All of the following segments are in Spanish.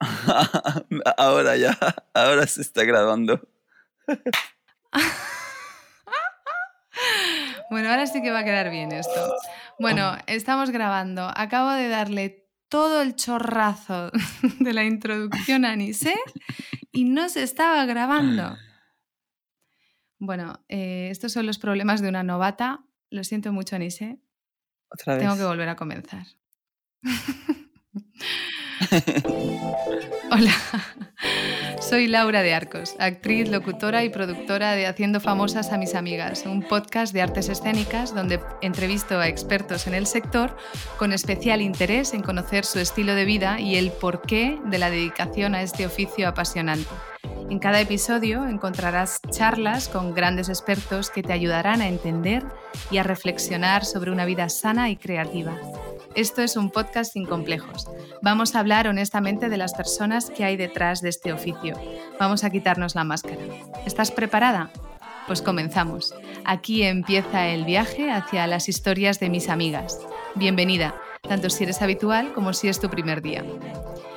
ahora ya, ahora se está grabando. bueno, ahora sí que va a quedar bien esto. Bueno, estamos grabando. Acabo de darle todo el chorrazo de la introducción a Anise y no se estaba grabando. Bueno, eh, estos son los problemas de una novata. Lo siento mucho, Anise. Otra vez. Tengo que volver a comenzar. Hola, soy Laura de Arcos, actriz, locutora y productora de Haciendo Famosas a mis Amigas, un podcast de artes escénicas donde entrevisto a expertos en el sector con especial interés en conocer su estilo de vida y el porqué de la dedicación a este oficio apasionante. En cada episodio encontrarás charlas con grandes expertos que te ayudarán a entender y a reflexionar sobre una vida sana y creativa. Esto es un podcast sin complejos. Vamos a hablar honestamente de las personas que hay detrás de este oficio. Vamos a quitarnos la máscara. ¿Estás preparada? Pues comenzamos. Aquí empieza el viaje hacia las historias de mis amigas. Bienvenida, tanto si eres habitual como si es tu primer día.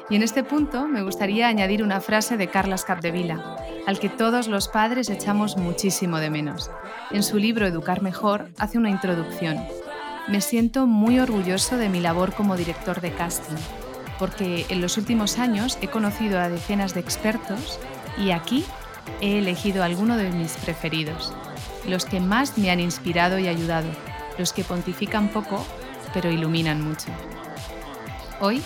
Y en este punto me gustaría añadir una frase de Carlas Capdevila, al que todos los padres echamos muchísimo de menos. En su libro Educar Mejor hace una introducción me siento muy orgulloso de mi labor como director de casting, porque en los últimos años he conocido a decenas de expertos y aquí he elegido alguno de mis preferidos, los que más me han inspirado y ayudado, los que pontifican poco pero iluminan mucho. Hoy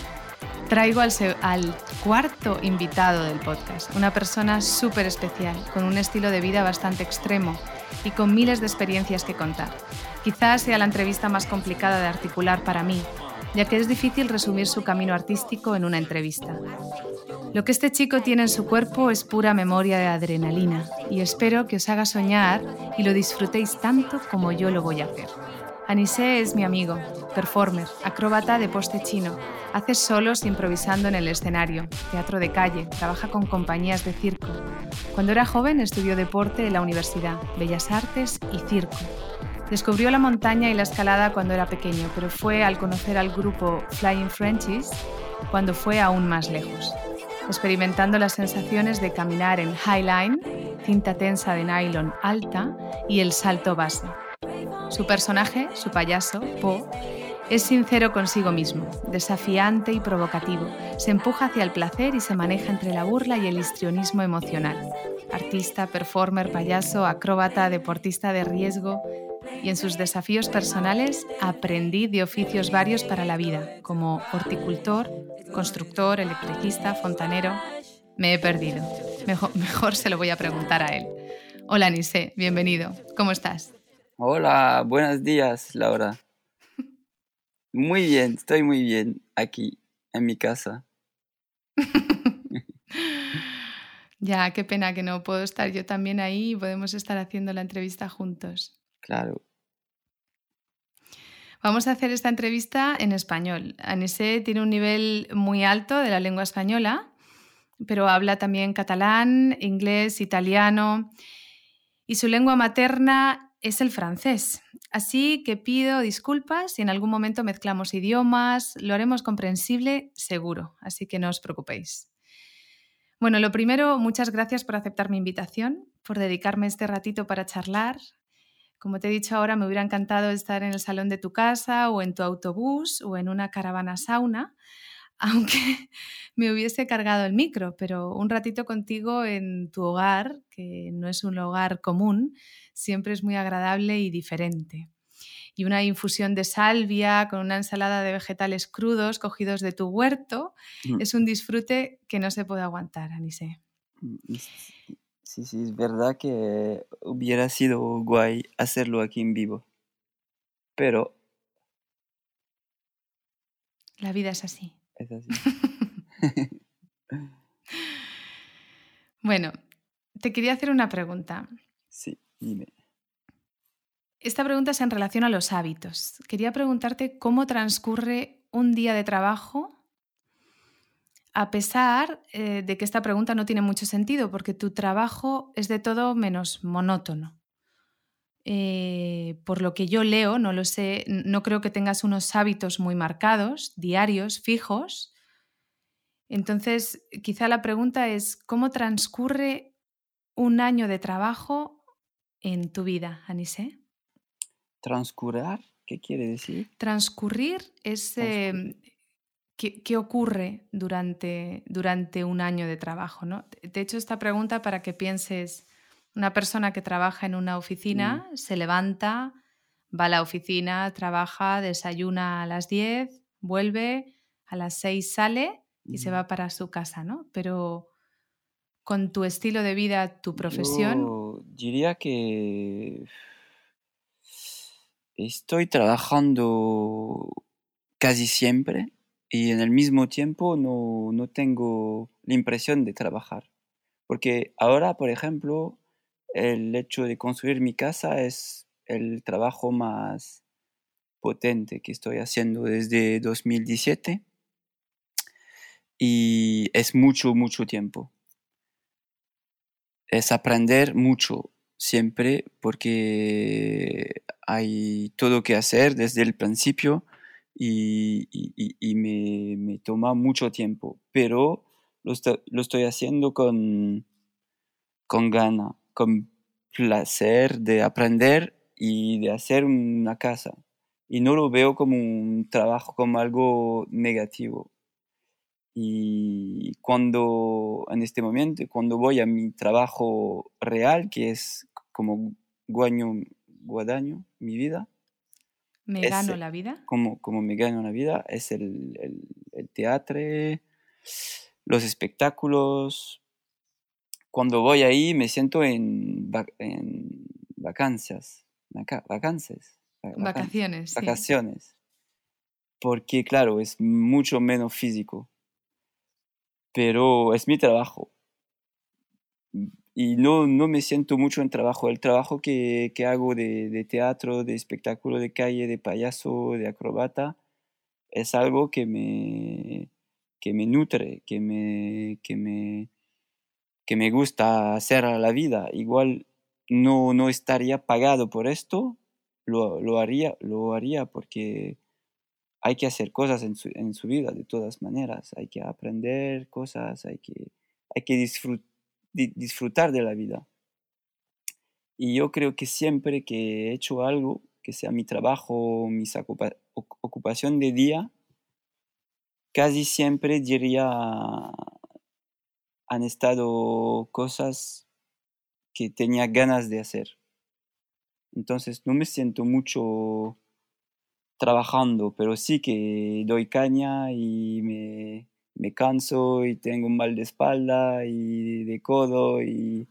traigo al, cuarto invitado del podcast, una persona súper especial, con un estilo de vida bastante extremo y con miles de experiencias que contar. Quizás sea la entrevista más complicada de articular para mí, ya que es difícil resumir su camino artístico en una entrevista. Lo que este chico tiene en su cuerpo es pura memoria de adrenalina y espero que os haga soñar y lo disfrutéis tanto como yo lo voy a hacer. Anise es mi amigo, performer, acróbata de poste chino. Hace solos improvisando en el escenario, teatro de calle, trabaja con compañías de circo. Cuando era joven estudió deporte en la universidad, bellas artes y circo. Descubrió la montaña y la escalada cuando era pequeño, pero fue al conocer al grupo Flying Frenchies cuando fue aún más lejos, experimentando las sensaciones de caminar en Highline, cinta tensa de nylon alta y el salto base. Su personaje, su payaso, Po, es sincero consigo mismo, desafiante y provocativo. Se empuja hacia el placer y se maneja entre la burla y el histrionismo emocional. Artista, performer, payaso, acróbata, deportista de riesgo, y en sus desafíos personales aprendí de oficios varios para la vida, como horticultor, constructor, electricista, fontanero. Me he perdido. Mejor, mejor se lo voy a preguntar a él. Hola Nise, bienvenido. ¿Cómo estás? Hola, buenos días, Laura. Muy bien, estoy muy bien aquí en mi casa. ya, qué pena que no puedo estar yo también ahí y podemos estar haciendo la entrevista juntos. Claro. Vamos a hacer esta entrevista en español. Anise tiene un nivel muy alto de la lengua española, pero habla también catalán, inglés, italiano y su lengua materna es el francés. Así que pido disculpas si en algún momento mezclamos idiomas, lo haremos comprensible seguro, así que no os preocupéis. Bueno, lo primero, muchas gracias por aceptar mi invitación, por dedicarme este ratito para charlar. Como te he dicho ahora, me hubiera encantado estar en el salón de tu casa o en tu autobús o en una caravana sauna, aunque me hubiese cargado el micro, pero un ratito contigo en tu hogar, que no es un hogar común, siempre es muy agradable y diferente. Y una infusión de salvia con una ensalada de vegetales crudos cogidos de tu huerto mm. es un disfrute que no se puede aguantar, Anise. Mm, Sí, sí, es verdad que hubiera sido guay hacerlo aquí en vivo. Pero... La vida es así. Es así. bueno, te quería hacer una pregunta. Sí, dime. Esta pregunta es en relación a los hábitos. Quería preguntarte cómo transcurre un día de trabajo a pesar eh, de que esta pregunta no tiene mucho sentido, porque tu trabajo es de todo menos monótono. Eh, por lo que yo leo, no lo sé, no creo que tengas unos hábitos muy marcados, diarios, fijos, Entonces, quizá la pregunta es, ¿cómo transcurre un año de trabajo en tu vida, Anise? ¿Transcurar? ¿Qué quiere decir? Transcurrir es em, ¿qué, ocurre durante, durante un año de trabajo. ¿no? Te he hecho esta pregunta para que pienses, una persona que trabaja en una oficina Mm. se levanta, va a la oficina, trabaja, desayuna a las 10, vuelve, a las 6 sale y se Ujú. va para su casa, ¿no? Pero con tu estilo de vida, tu profesión, Yo diría que estoy trabajando casi siempre y en el mismo tiempo no, no tengo la impresión de trabajar. Porque ahora, por ejemplo, el hecho de construir mi casa es el trabajo más potente que estoy haciendo desde 2017 y es mucho, mucho tiempo. Es aprender mucho siempre porque hay todo que hacer desde el principio y, me, me toma mucho tiempo, pero lo, lo estoy haciendo con, con gana, con placer de aprender y de hacer una casa. Y no lo veo como un trabajo, como algo negativo. Y cuando, en este momento, cuando voy a mi trabajo real, que es como guaño, guadaño, mi vida, me gano la vida. como, como me gano la vida, es el, el, el teatro, los espectáculos. Cuando voy ahí me siento en, va- en vacancias, vaca- vacances, va- vacan- Vacaciones, sí. vacaciones, porque claro, es mucho menos físico, pero es mi trabajo. Y no, no me siento mucho en trabajo. El trabajo que, que hago de, de teatro, de espectáculo de calle, de payaso, de acrobata, es algo que me, que me nutre, que me, que me, que me gusta hacer a la vida. Igual no, no estaría pagado por esto, lo, lo haría, lo haría porque hay que hacer cosas en su, en su vida de todas maneras. Hay que aprender cosas, hay que, hay que disfrut- di- disfrutar de la vida. Y yo creo que siempre que he hecho algo, que sea mi trabajo, mi ocupación de día, casi siempre diría han estado cosas que tenía ganas de hacer. Entonces no me siento mucho trabajando, pero sí que doy caña y me, me canso y tengo un mal de espalda y de codo y,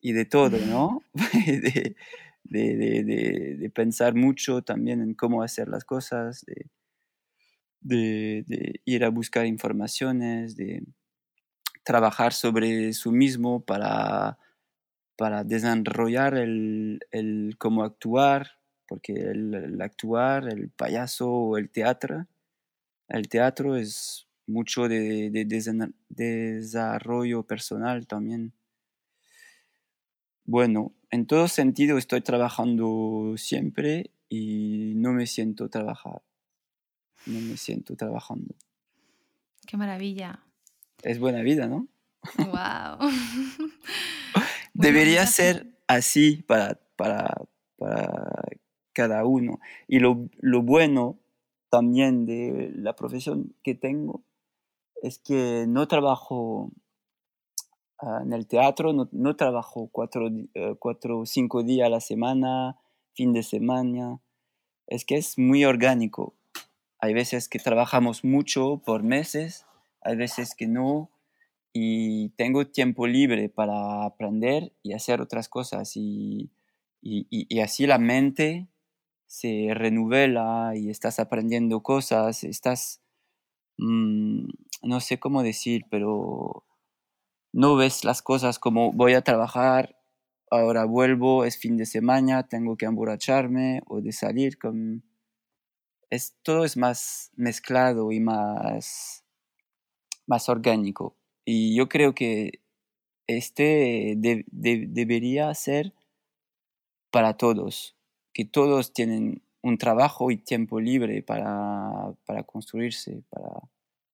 y de todo, ¿no? de, de, de, de, pensar mucho también en cómo hacer las cosas, de ir a buscar informaciones, de trabajar sobre su mismo para, para desarrollar el, el cómo actuar, porque el, actuar, el payaso o el teatro, el teatro es mucho de, de desarrollo personal también. Bueno, en todo sentido estoy trabajando siempre y no me siento trabajar. No me siento trabajando. Qué maravilla. Es buena vida, ¿no? Wow. Debería ser así para, para, para cada uno. Y lo, lo bueno también de la profesión que tengo es que no trabajo ah, en el teatro, no, no trabajo cuatro, eh, cuatro o cinco días a la semana, fin de semana. Es que es muy orgánico. Hay veces que trabajamos mucho por meses, hay veces que no, y tengo tiempo libre para aprender y hacer otras cosas. Y, y- y- y así la mente se renueva y estás aprendiendo cosas, estás, mm, no sé cómo decir, pero no ves las cosas como voy a trabajar, ahora vuelvo, es fin de semana, tengo que emborracharme o de salir con... Es, todo es más mezclado y más, más orgánico. Y yo creo que este de- de- debería ser para todos, que todos tienen un trabajo y tiempo libre para, para construirse, para,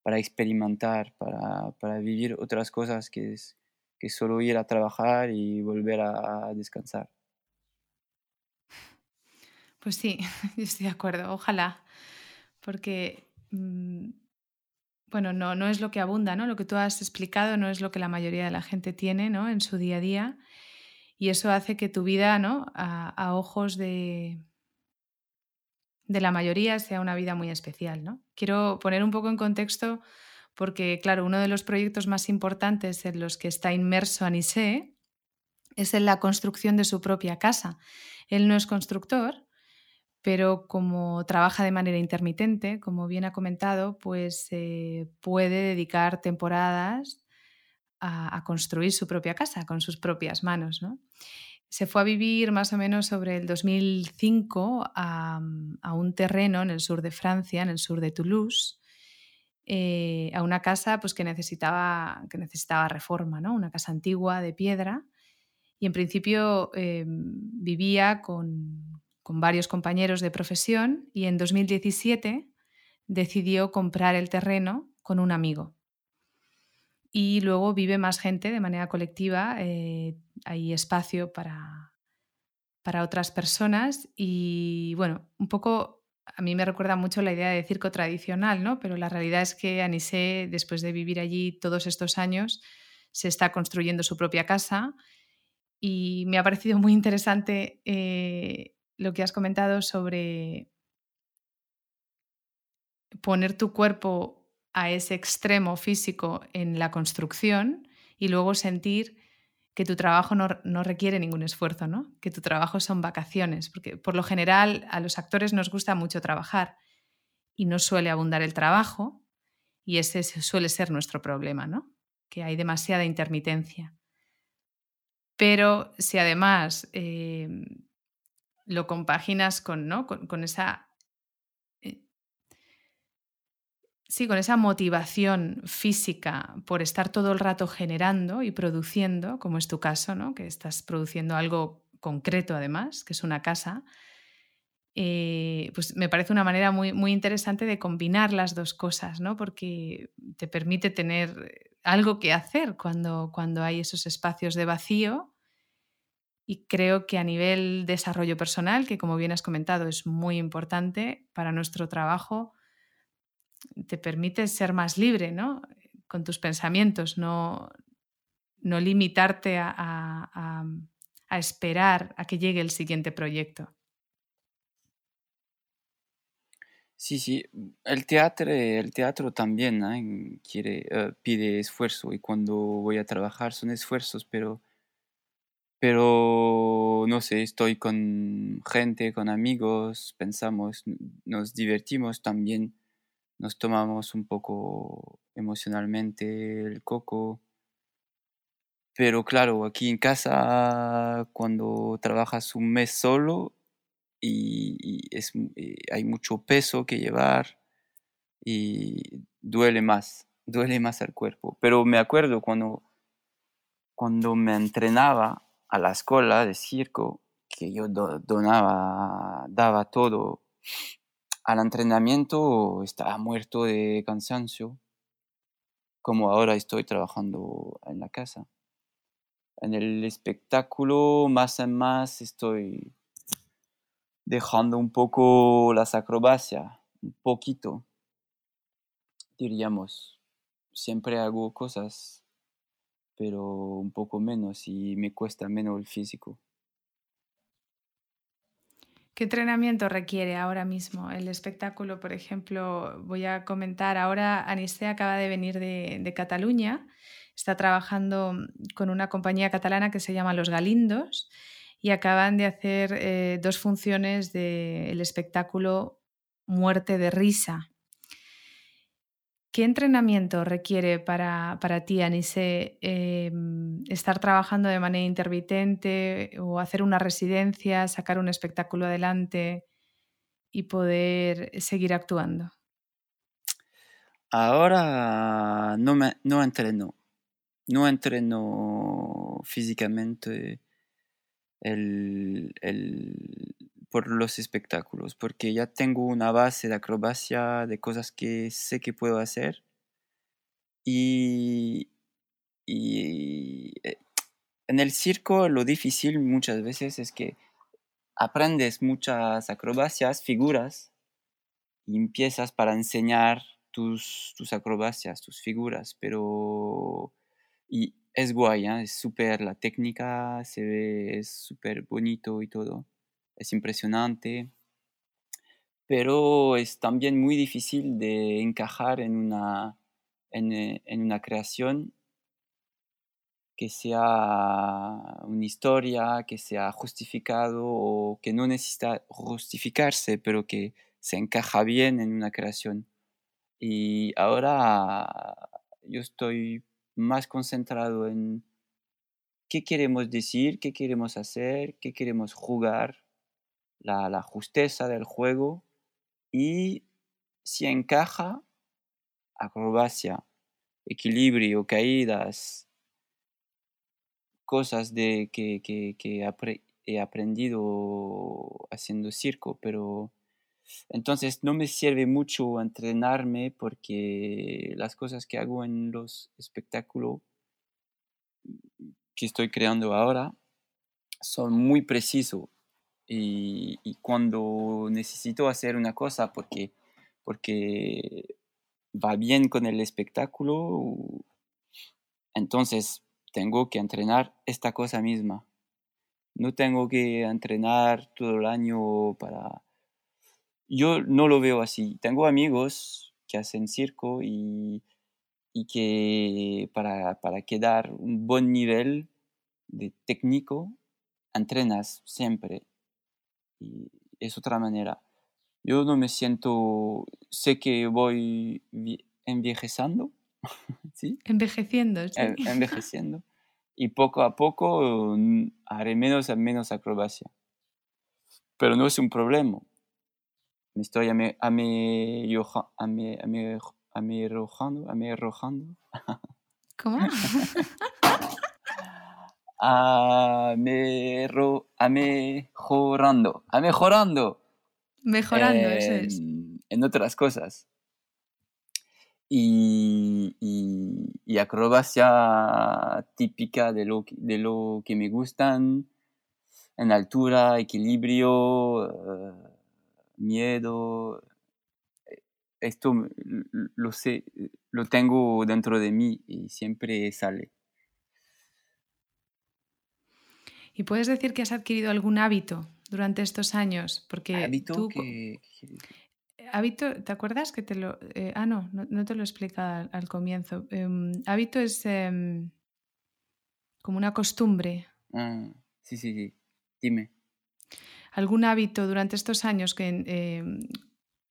para experimentar, para, para, vivir otras cosas que, es, que solo ir a trabajar y volver a, descansar. Pues sí, estoy de acuerdo, ojalá, porque, mm, bueno, no, no es lo que abunda, ¿no? Lo que tú has explicado no es lo que la mayoría de la gente tiene, ¿no? En su día a día y eso hace que tu vida, ¿no? A, ojos de, de la mayoría sea una vida muy especial, ¿no? Quiero poner un poco en contexto porque, claro, uno de los proyectos más importantes en los que está inmerso Anise es en la construcción de su propia casa. Él no es constructor, pero como trabaja de manera intermitente, como bien ha comentado, pues eh, puede dedicar temporadas a, construir su propia casa con sus propias manos. ¿no? Se fue a vivir más o menos sobre el 2005 a, un terreno en el sur de Francia, en el sur de Toulouse, eh, a una casa pues, que, necesitaba, que necesitaba reforma, ¿no? una casa antigua de piedra. Y en principio eh, vivía con, con varios compañeros de profesión y en 2017 decidió comprar el terreno con un amigo y luego vive más gente de manera colectiva, eh, hay espacio para, para otras personas y bueno, un poco a mí me recuerda mucho la idea de circo tradicional, ¿no? Pero la realidad es que Anise, después de vivir allí todos estos años, se está construyendo su propia casa y me ha parecido muy interesante eh, lo que has comentado sobre poner tu cuerpo a ese extremo físico en la construcción y luego sentir que tu trabajo no, requiere ningún esfuerzo, ¿no? que tu trabajo son vacaciones, porque por lo general a los actores nos gusta mucho trabajar y no suele abundar el trabajo y ese suele ser nuestro problema, ¿no? que hay demasiada intermitencia. Pero si además eh, lo compaginas con, ¿no? con esa Sí, con esa motivación física por estar todo el rato generando y produciendo, como es tu caso, ¿no? que estás produciendo algo concreto además, que es una casa, eh, pues me parece una manera muy, muy interesante de combinar las dos cosas, ¿no? porque te permite tener algo que hacer cuando, cuando hay esos espacios de vacío. Y creo que a nivel desarrollo personal, que como bien has comentado es muy importante para nuestro trabajo, te permite ser más libre, ¿no? Con tus pensamientos, no, no limitarte a, esperar a que llegue el siguiente proyecto. Sí, sí, el teatro, el teatro también eh, pide esfuerzo y cuando voy a trabajar son esfuerzos, pero, pero no sé, estoy con gente, con amigos, pensamos, nos divertimos también nos tomamos un poco emocionalmente el coco. Pero claro, aquí en casa, cuando trabajas un mes solo y, es, eh, hay mucho peso que llevar y duele más, duele más al cuerpo. Pero me acuerdo cuando, cuando me entrenaba a la escuela de circo, que yo donaba, daba todo al entrenamiento estaba muerto de cansancio, como ahora estoy trabajando en la casa. En el espectáculo, más en más, estoy dejando un poco las acrobacias, un poquito, diríamos. Siempre hago cosas, pero un poco menos y me cuesta menos el físico. ¿Qué entrenamiento requiere ahora mismo el espectáculo? Por ejemplo, voy a comentar, ahora Aniste acaba de venir de, Cataluña, está trabajando con una compañía catalana que se llama Los Galindos y acaban de hacer eh, dos funciones del espectáculo Muerte de Risa. ¿Qué entrenamiento requiere para, ti, Anise, em, estar trabajando de manera intermitente o hacer una residencia, sacar un espectáculo adelante y poder seguir actuando? Ahora no, me, no entreno, no entreno físicamente por los espectáculos, porque ya tengo una base de acrobacia, de cosas que sé que puedo hacer. Y, y eh, en el circo lo difícil muchas veces es que aprendes muchas acrobacias, figuras, y empiezas para enseñar tus, tus acrobacias, tus figuras, pero y es guay, es súper, la técnica se ve, es súper bonito y todo, es impresionante, pero es también muy difícil de encajar en una, en, eh, en una creación que sea una historia, que sea justificado o que no necesita justificarse, pero que se encaja bien en una creación. Y ahora yo estoy más concentrado en qué queremos decir, qué queremos hacer, qué queremos jugar, la, la justeza del juego y si encaja, acrobacia, equilibrio, caídas, cosas de que, que, que he aprendido haciendo circo, pero entonces no me sirve mucho entrenarme porque las cosas que hago en los espectáculos que estoy creando ahora son muy precisos y, cuando necesito hacer una cosa porque, porque va bien con el espectáculo, entonces tengo que entrenar esta cosa misma. No tengo que entrenar todo el año para yo no lo veo así. Tengo amigos que hacen circo y, que para, quedar un buen nivel de técnico, entrenas siempre. Y es otra manera. Yo no me siento, sé que voy envejeciendo, ¿sí? Envejeciendo, sí. Envejeciendo. Y poco a poco mm, haré menos y menos acrobacia. Pero no es un problema me estoy ame, ame, ame, ame, amerojando, amerojando. ¿Cómo? Amero, amejorando, amejorando. Mejorando, eso es. En otras cosas. Y, y, y, acrobacia típica de lo, de lo que me gustan, en altura, equilibrio. Uh, miedo, eh, esto lo sé, lo tengo dentro de mí y siempre sale. ¿Y puedes decir que has adquirido algún hábito durante estos años? Porque ¿Hábito? Hábito, ¿te acuerdas que te lo... Eh, ah, no, no, te lo explica al, comienzo. Em, hábito es em, como una costumbre. Ah, sí, sí, sí. Dime algún hábito durante estos años que, em,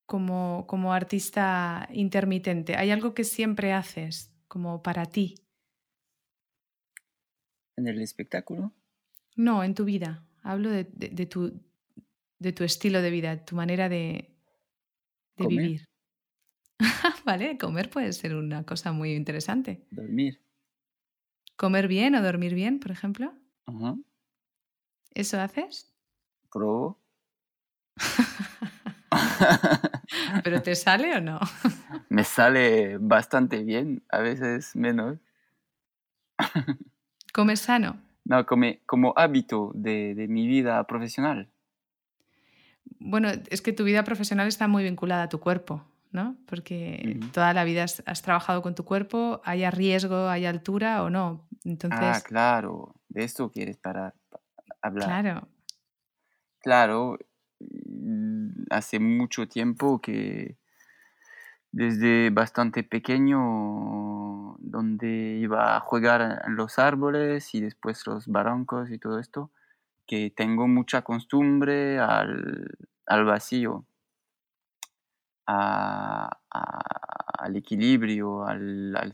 como, como artista intermitente? ¿Hay algo que siempre haces como para ti? ¿En el espectáculo? No, en tu vida. Hablo de, tu, de tu estilo de vida, tu manera de, vivir. vale, comer puede ser una cosa muy interesante. Dormir. ¿Comer bien o dormir bien, por ejemplo? ¿Eso haces? ¿Pero te sale o no? Me sale bastante bien, a veces menos. ¿Comes sano? No, come, como hábito de, mi vida profesional. Bueno, es que tu vida profesional está muy vinculada a tu cuerpo, ¿no? Porque toda la vida has, trabajado con tu cuerpo, haya riesgo, haya altura o no. Ah, Entonces... Ah, claro, de esto quieres parar, hablar. Claro, Claro, hace mucho tiempo que desde bastante pequeño, donde iba a jugar en los árboles y después los barrancos y todo esto, que tengo mucha costumbre al, vacío, al equilibrio, al,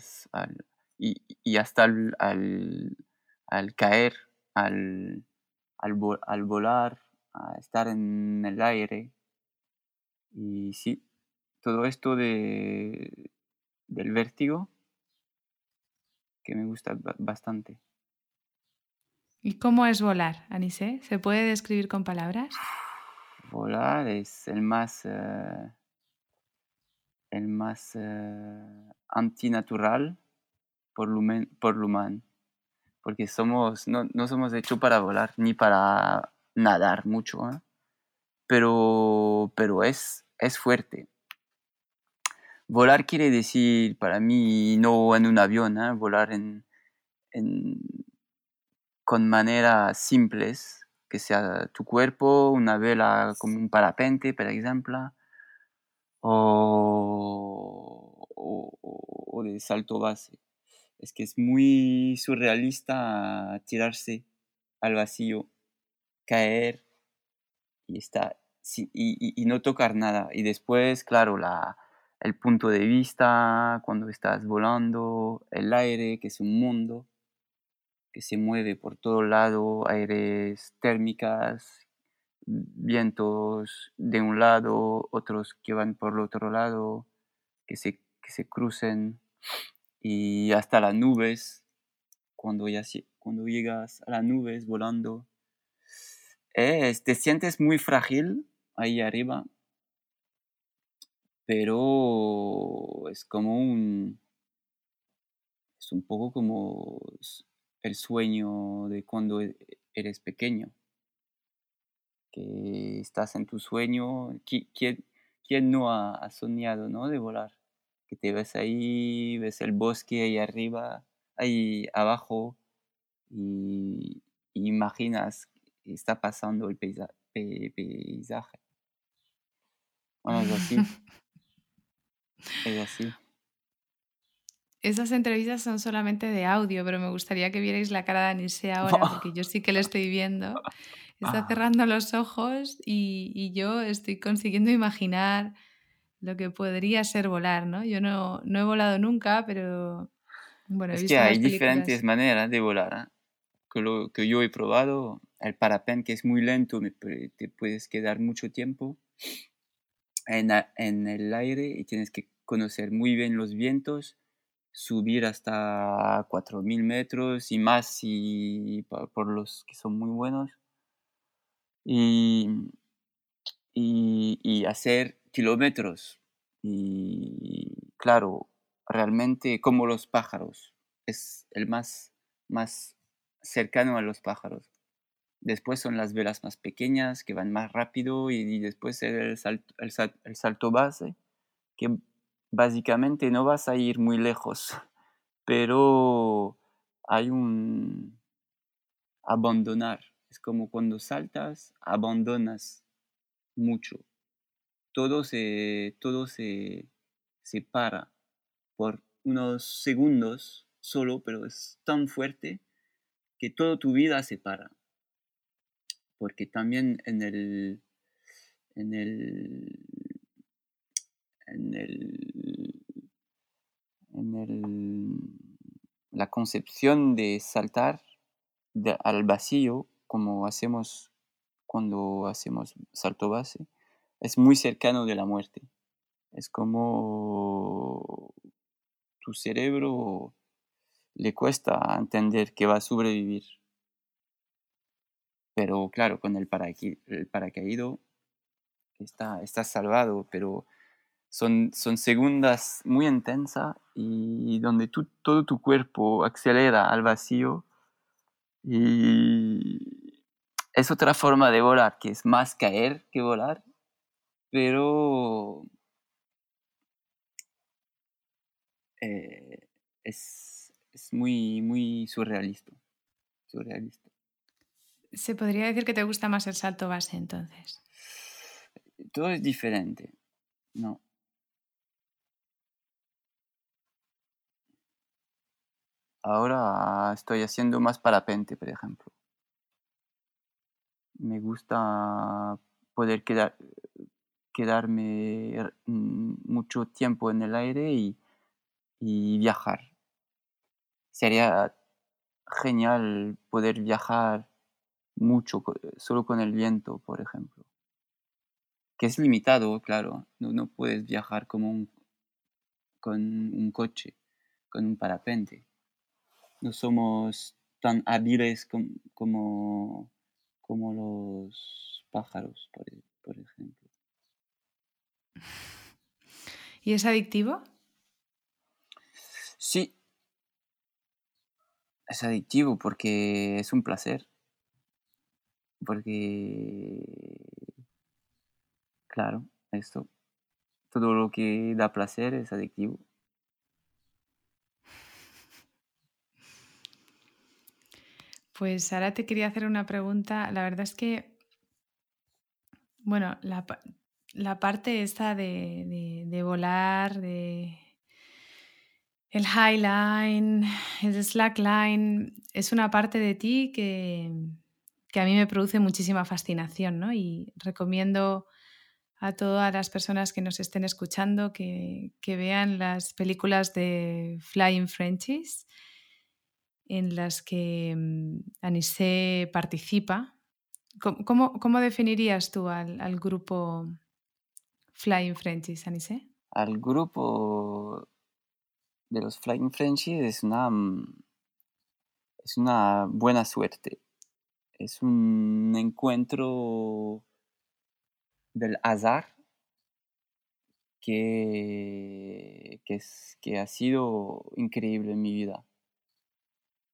y, hasta al, caer, al, al volar a estar en el aire. Y sí, todo esto de, del vértigo que me gusta bastante. ¿Y cómo es volar, Anise? ¿Se puede describir con palabras? Volar es el más, eh, el más eh, antinatural por lumen, por porque somos, no, no somos hechos para volar ni para nadar mucho, ¿eh? pero, pero es, es fuerte. Volar quiere decir para mí no en un avión, ¿eh? volar en, con maneras simples, que sea tu cuerpo, una vela como un parapente, por ejemplo, o, o de salto base es que es muy surrealista tirarse al vacío, caer y, está, y, no tocar nada. Y después, claro, la, el punto de vista, cuando estás volando, el aire, que es un mundo que se mueve por todo lado, aires térmicas, vientos de un lado, otros que van por el otro lado, que se, que se crucen y hasta las nubes, cuando, ya, cuando llegas a las nubes volando, te sientes muy frágil ahí arriba, pero es como un, es un poco como el sueño de cuando e, eres pequeño, que estás en tu sueño, ¿quién, quién no ha, soñado ¿no? de volar? que te ves ahí, ves el bosque ahí arriba, ahí abajo, y, imaginas que está pasando el paisaje. Bueno, es así. es así. Esas entrevistas son solamente de audio, pero me gustaría que vierais la cara de Anise ahora, porque yo sí que lo estoy viendo. Está ah. cerrando los ojos y, y yo estoy consiguiendo imaginar lo que podría ser volar, ¿no? Yo no, no he volado nunca, pero bueno, he es que hay diferentes maneras de volar. ¿eh? Que, lo, que yo he probado, el parapente que es muy lento, te puedes quedar mucho tiempo en, en el aire y tienes que conocer muy bien los vientos, subir hasta 4.000 metros y más y, por los que son muy buenos. Y, y, y hacer kilómetros. Y claro, realmente como los pájaros, es el más, más cercano a los pájaros. Después son las velas más pequeñas que van más rápido y, después el salto, el, el salto base, que básicamente no vas a ir muy lejos, pero hay un abandonar. Es como cuando saltas, abandonas mucho todo se, todo se, se para por unos segundos solo, pero es tan fuerte que toda tu vida se para. Porque también en el, en el, en el, en el, la concepción de saltar al vacío, como hacemos cuando hacemos salto base, es muy cercano de la muerte. Es como tu cerebro le cuesta entender que va a sobrevivir. Pero claro, con el, paracaído está, está salvado, pero son, son segundas muy intensas y donde todo tu cuerpo acelera al vacío y es otra forma de volar, que es más caer que volar pero eh, es, muy, muy surrealista, surrealista. ¿Se podría decir que te gusta más el salto base entonces? Todo es diferente, ¿no? Ahora estoy haciendo más parapente, por ejemplo. Me gusta poder quedar, quedarme mm, mucho tiempo en el aire y, viajar. Sería genial poder viajar mucho solo con el viento, por ejemplo. Que es limitado, claro. No, no puedes viajar como un, con un coche, con un parapente. No somos tan hábiles como, como, los pájaros, por ejemplo. ¿Y es adictivo? Sí, es adictivo porque es un placer. Porque, claro, esto, todo lo que da placer es adictivo. Pues ahora te quería hacer una pregunta. La verdad es que, bueno, la, parte esta de, de volar, de el highline, el slackline, es una parte de ti que, a mí me produce muchísima fascinación, ¿no? Y recomiendo a todas las personas que nos estén escuchando que, vean las películas de Flying Frenchies en las que mm, Anise participa. ¿Cómo, definirías tú al, grupo Flying Frenchies, Anise? Al grupo de los Flying Frenchies es una, mm, es una buena suerte. Es un encuentro del azar que, que ha sido increíble en mi vida.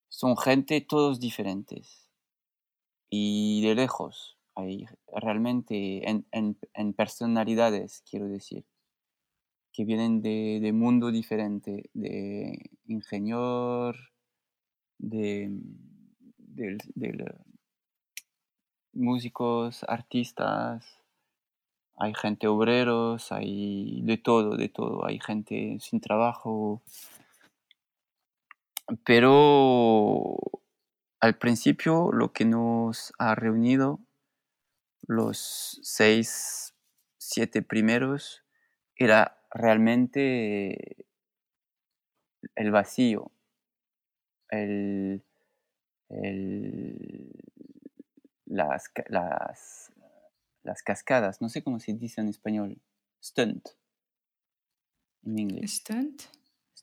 Son gente todos diferentes y de lejos. Hay realmente en, en personalidades, quiero decir que vienen de, de mundo diferente, de ingeniero, de, músicos, artistas, hay gente obreros, hay de todo, de todo, hay gente sin trabajo. Pero al principio lo que nos ha reunido, los seis, siete primeros, era realmente el vacío, el, las, las, las, cascadas, no sé cómo se dice en español, stunt, en inglés. Stunt.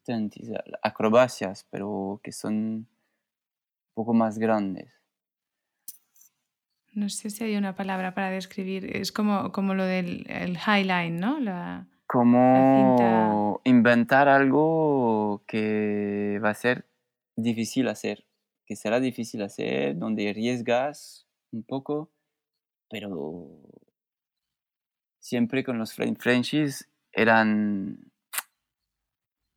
Stunt, acrobacias, pero que son un poco más grandes. No sé si hay una palabra para describir, es como, como lo del el highline, ¿no? La, como inventar algo que va a ser difícil hacer, que será difícil hacer, donde arriesgas un poco, pero siempre con los Frenchies eran,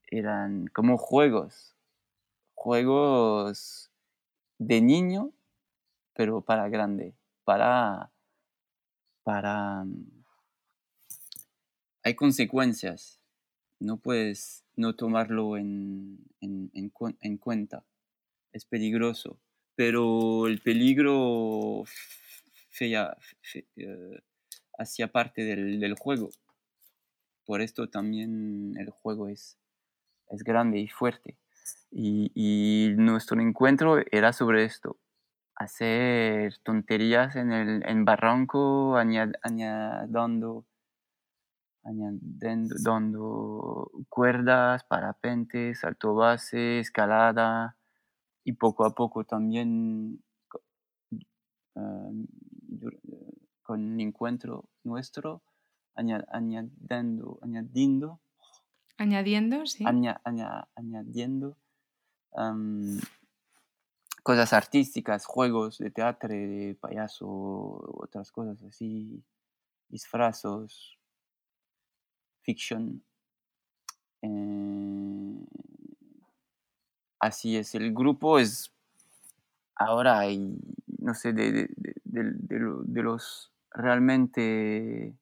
eran como juegos, juegos de niño, pero para grande, para, para hay consecuencias. No puedes no tomarlo en, cuenta. Es peligroso. Pero el peligro eh, hacía parte del, juego. Por esto también el juego es, es grande y fuerte. Y, nuestro encuentro era sobre esto. Hacer tonterías en el barranco, añadiendo añadiendo cuerdas, parapentes, salto base, escalada y poco a poco también ah, con el encuentro nuestro añadiendo, añadiendo, sí. añadiendo cosas artísticas, juegos de teatro, de payaso, otras cosas así, disfrazos, fiction. Eh, así es, el grupo es, ahora hay, no sé, de, los realmente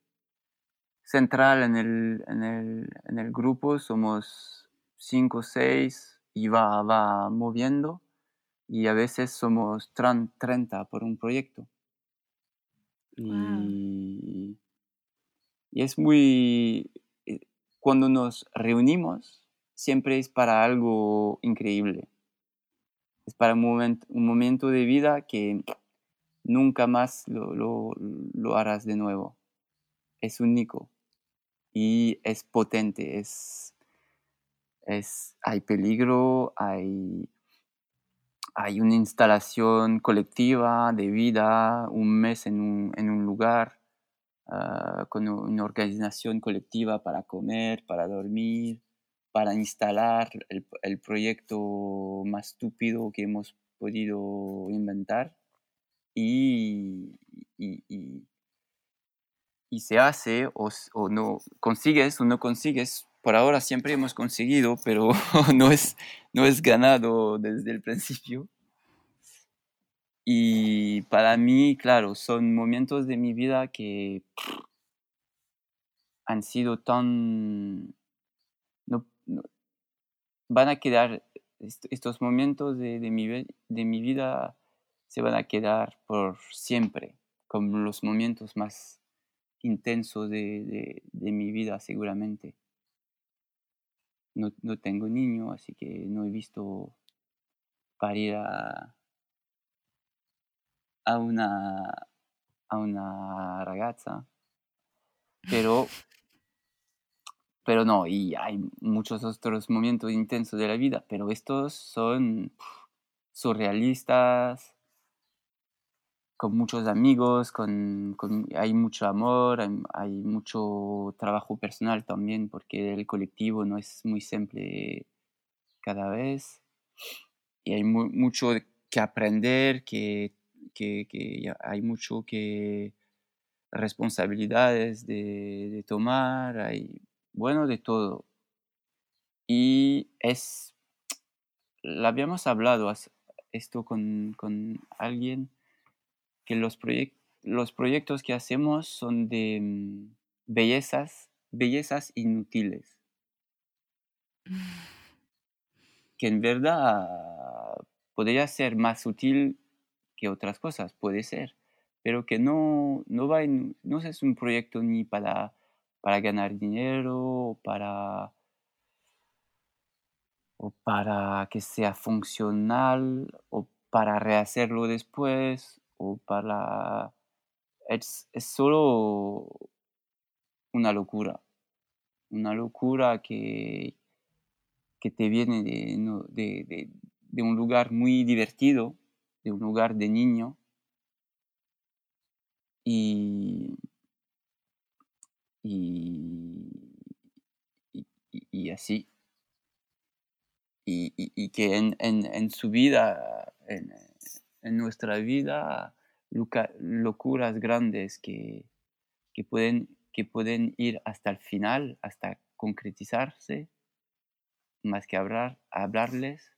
central en el, en el, grupo, somos cinco o seis y va, va moviendo y a veces somos 30 por un proyecto. Y, y es muy, cuando nos reunimos, siempre es para algo increíble. Es para un momento, un momento de vida que nunca más lo, harás de nuevo. Es único y es potente, es, es, hay peligro, hay, hay una instalación colectiva de vida, un mes en un, en un lugar, Ah, con una organización colectiva para comer, para dormir, para instalar el, proyecto más estúpido que hemos podido inventar. Y, se hace o, o, no consigues o no consigues. Por ahora siempre hemos conseguido, pero no es, no es ganado desde el principio. Y para mí, claro, son momentos de mi vida que han sido tan... No, van a quedar, estos momentos de, de, mi, de mi vida se van a quedar por siempre, como los momentos más intensos de, de, mi vida seguramente. No, no, tengo niño, así que no he visto parir a, a una, a una ragazza, pero, pero no, y hay muchos otros momentos intensos de la vida, pero estos son surrealistas, con muchos amigos, con, hay mucho amor, hay, mucho trabajo personal también, porque el colectivo no es muy simple cada vez. Y hay mucho que aprender, que que, hay mucho que responsabilidades de, tomar, hay, bueno, de todo. Y es, lo habíamos hablado esto con, alguien, que los, los proyectos que hacemos son de mm, bellezas, bellezas inútiles. Que en verdad podría ser más útil que otras cosas, puede ser, pero que no, no, va no es un proyecto ni para, para ganar dinero o para, o para que sea funcional o para rehacerlo después o para... Es, es solo una locura, una locura que, que te viene de, de, de un lugar muy divertido de un lugar de niño y, y, así. Y, que en, su vida, en, nuestra vida, locuras grandes que, que, pueden, que pueden ir hasta el final, hasta concretizarse, más que hablar, hablarles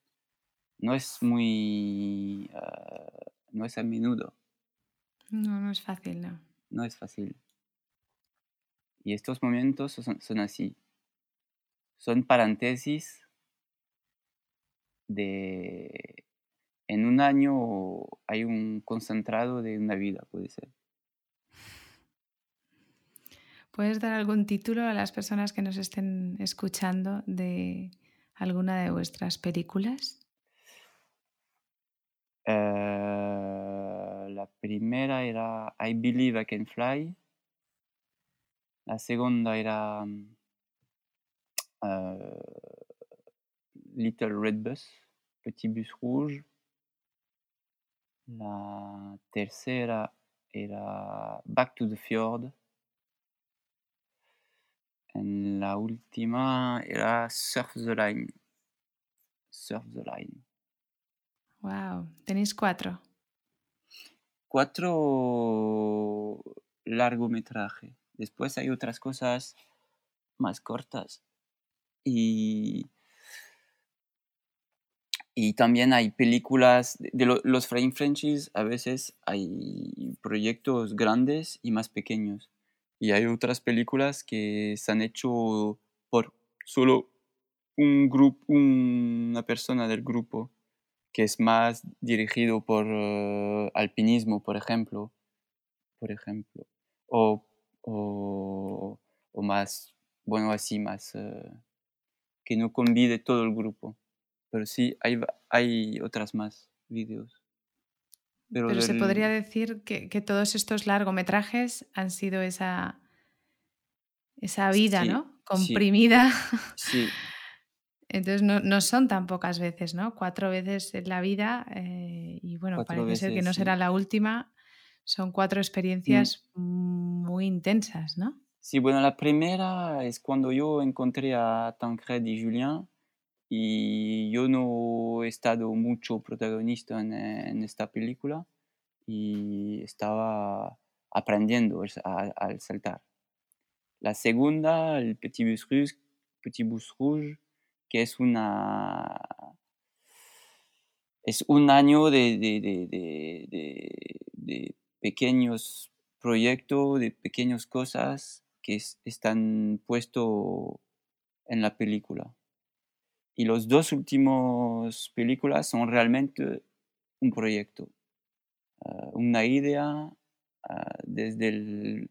no es muy, ah, no es a menudo. No, no es fácil, no. No es fácil. Y estos momentos son, así. Son paréntesis de... En un año hay un concentrado de una vida, puede ser. ¿Puedes dar algún título a las personas que nos estén escuchando de alguna de vuestras películas? Eh, la primera era I Believe I Can Fly. La segunda era mm, eh, Little Red Bus, Petit Bus Rouge. La tercera era Back to the Fjord. Y la última era Surf the Line. Surf the Line. Wow, tenéis cuatro. Cuatro largometrajes. Después hay otras cosas más cortas. Y, y también hay películas de, los frame franchises. A veces hay proyectos grandes y más pequeños. Y hay otras películas que se han hecho por solo un grupo, una persona del grupo que es más dirigido por eh, alpinismo, por ejemplo, por ejemplo, o, o, más, bueno, así, más, eh, que no convide todo el grupo. Pero sí, hay, hay otras más vídeos. Pero, se podría decir que, que, todos estos largometrajes han sido esa, esa vida, ¿no? Comprimida. Sí. Entonces no, son tan pocas veces, ¿no? Cuatro veces en la vida eh, y bueno, parece ser que no será la última. Son cuatro mm. experiencias muy intensas, ¿no? Sí, bueno, la primera es cuando yo encontré a Tancred y Julien y yo no he estado mucho protagonista en, en esta película y estaba aprendiendo al saltar. La segunda, el Petit Bus Rouge, Petit Bus Rouge que es una es un año de, de, pequeños proyectos, de pequeñas cosas que están puestos en la película. Y los dos últimos películas son realmente un proyecto, ah, una idea ah, desde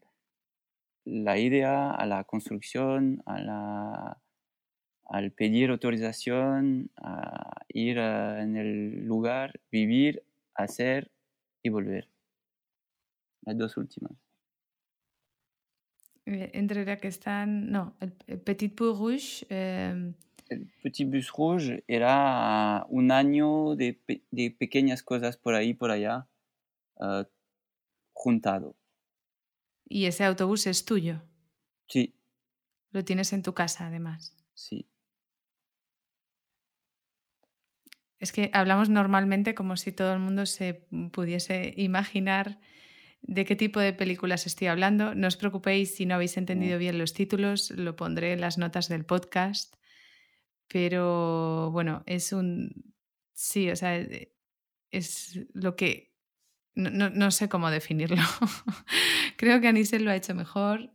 la idea a la construcción, a la, al pedir autorización, a ir en el lugar, vivir, hacer y volver. Las dos últimas. Eh, entre la que están, no, el, Petit Bus Rouge. Em, el Petit Bus Rouge era un año de, de pequeñas cosas por ahí, por allá, uh, juntado. ¿Y ese autobús es tuyo? Sí. Lo tienes en tu casa, además. Sí. Es que hablamos normalmente como si todo el mundo se pudiese imaginar de qué tipo de películas estoy hablando. No os preocupéis si no habéis entendido bien los títulos, lo pondré en las notas del podcast. Pero bueno, es un... Sí, o sea, es lo que... No, sé cómo definirlo. Creo que Anisel lo ha hecho mejor.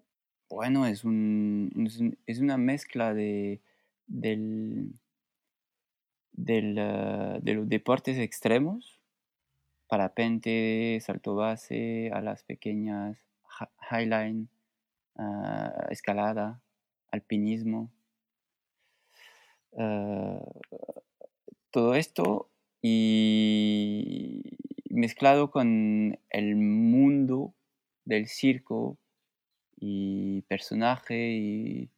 Bueno, es, un, es una mezcla de, del, eh, de los deportes extremos, parapente, salto base, a las pequeñas, highline, ah, escalada, alpinismo. Ah, todo esto y mezclado con el mundo del circo y personaje y,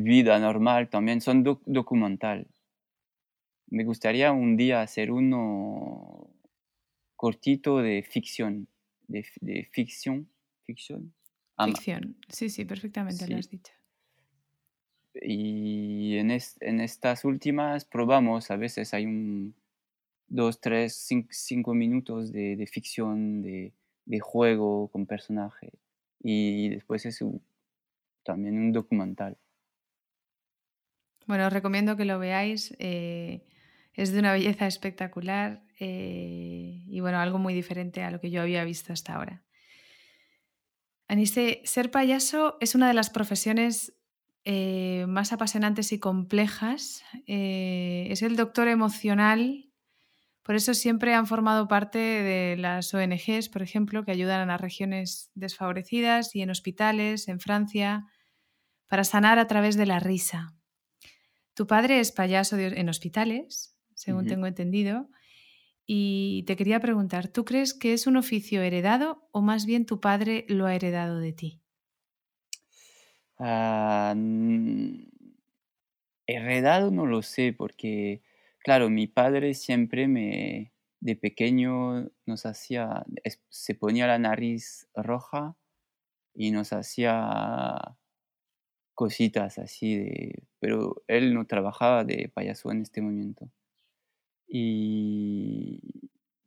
vida normal también son documental me gustaría un día hacer uno cortito de ficción, de, ficción, ficción. Ficción, sí, sí, perfectamente lo has dicho. Y en, en, estas últimas probamos, a veces hay un dos, tres, cinco, minutos de, de ficción, de, de, juego con personaje. Y después es también un documental. Bueno, os recomiendo que lo veáis. Eh, es de una belleza espectacular eh, y bueno, algo muy diferente a lo que yo había visto hasta ahora. Anise, ser payaso es una de las profesiones eh, más apasionantes y complejas. Eh, es el doctor emocional, por eso siempre han formado parte de las ONGs, por ejemplo, que ayudan a las regiones desfavorecidas y en hospitales, en Francia, para sanar a través de la risa. Tu padre es payaso en hospitales según tengo entendido. Y te quería preguntar, ¿tú crees que es un oficio heredado o más bien tu padre lo ha heredado de ti? Ah, heredado no lo sé, porque, claro, mi padre siempre me, de pequeño, nos hacía, se ponía la nariz roja y nos hacía cositas así de, pero él no trabajaba de payaso en este momento. Y,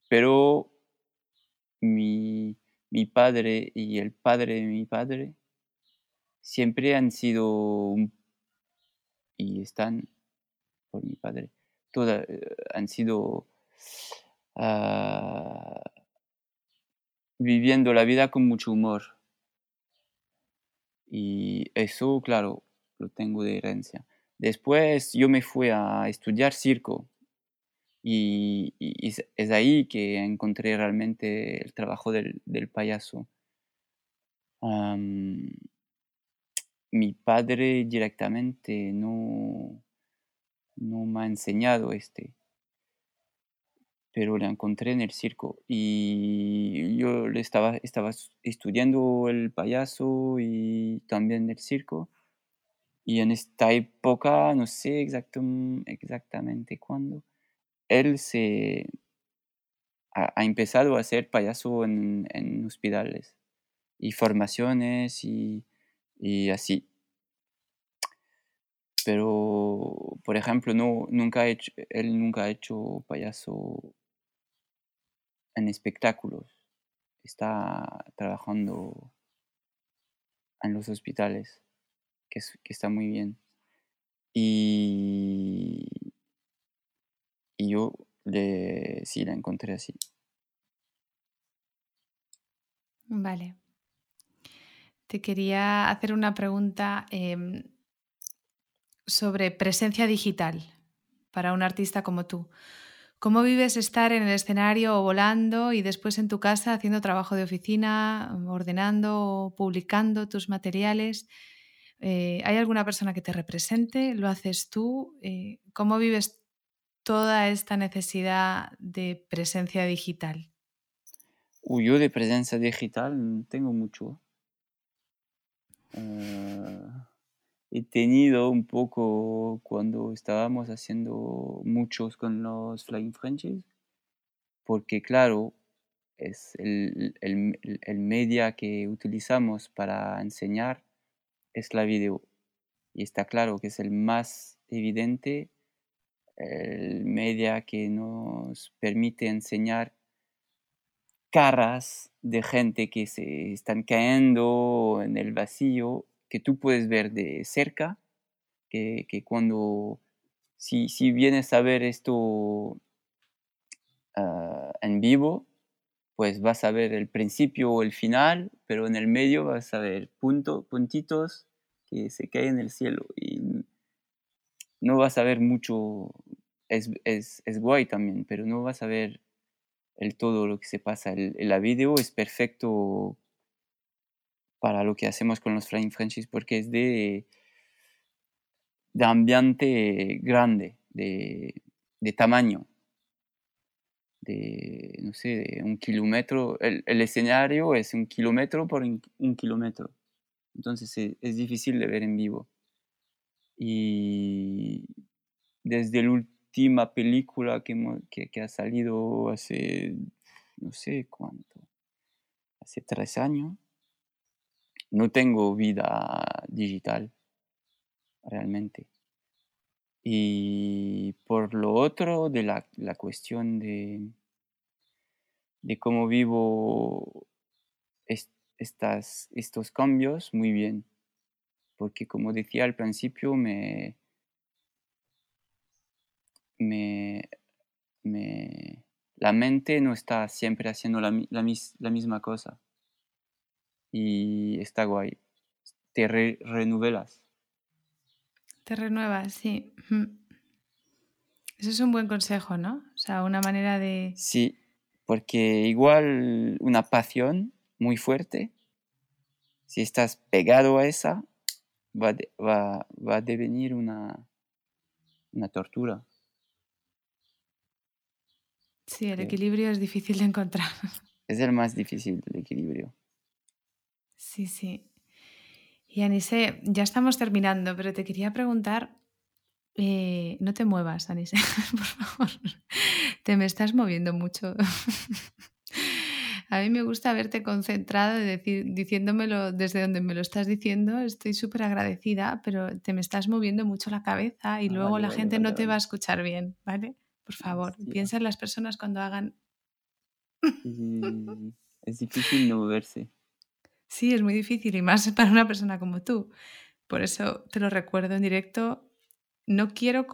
pero mi, mi padre y el padre de mi padre siempre han sido y están por mi padre toda, eh, han sido ah, viviendo la vida con mucho humor y eso claro lo tengo de herencia después yo me fui a estudiar circo y, es, ahí que encontré realmente el trabajo del, payaso. Mi padre directamente no, no me ha enseñado este, pero lo encontré en el circo y yo estaba, estaba estudiando el payaso y también el circo. Y en esta época, no sé exactamente cuándo, él se ha, empezado a hacer payaso en, hospitales y formaciones y y así. Pero, por ejemplo, no, nunca ha hecho, él nunca ha hecho payaso en espectáculos. Está trabajando en los hospitales, que, que está muy bien. Y, y yo le, sí la encontré así. Vale. Te quería hacer una pregunta em, sobre presencia digital para un artista como tú. ¿Cómo vives estar en el escenario o volando y después en tu casa haciendo trabajo de oficina, ordenando o publicando tus materiales? Eh, ¿Hay alguna persona que te represente? ¿Lo haces tú? Eh, ¿Cómo vives toda esta necesidad de presencia digital? yo de presencia digital tengo mucho. Eh, he tenido un poco cuando estábamos haciendo muchos con los Flying Frenchies, porque claro, es el, el, el, media que utilizamos para enseñar es la video. Y está claro que es el más evidente, el media que nos permite enseñar caras de gente que se están cayendo en el vacío, que tú puedes ver de cerca, que, cuando, si, si, vienes a ver esto ah, en vivo, pues vas a ver el principio o el final, pero en el medio vas a ver punto, puntitos que se caen en el cielo y no vas a ver mucho, es, es, es guay también, pero no vas a ver el todo lo que se pasa. El, la video es perfecto para lo que hacemos con los Flying Frenchies porque es de, de ambiente grande, de, de tamaño, de, no sé, de un kilómetro. El, el escenario es un kilómetro por un, kilómetro. Entonces es, es, difícil de ver en vivo. Y desde el último última película que, ha salido hace, no sé cuánto, hace tres años, no tengo vida digital, realmente. Y por lo otro, de la, la cuestión de, de cómo vivo estas, estos cambios, muy bien. Porque como decía al principio, me, me, me, la mente no está siempre haciendo la, la, la misma cosa. Y está guay. Te re. Te renuevas, sí. Eso es un buen consejo, ¿no? O sea, una manera de... Sí, porque igual una pasión muy fuerte, si estás pegado a esa, va, va, va a devenir una, una tortura. Sí, el equilibrio es difícil de encontrar. Es el más difícil el equilibrio. Sí, sí. Y Anise, ya estamos terminando, pero te quería preguntar, eh, no te muevas, Anise, por favor. Te me estás moviendo mucho. A mí me gusta verte concentrado y decir, diciéndomelo desde donde me lo estás diciendo. Estoy súper agradecida, pero te me estás moviendo mucho la cabeza y ah, luego la gente no te va a escuchar bien, ¿vale? Por favor, piensa en las personas cuando hagan... es difícil no moverse. Sí, es muy difícil y más para una persona como tú. Por eso te lo recuerdo en directo. No quiero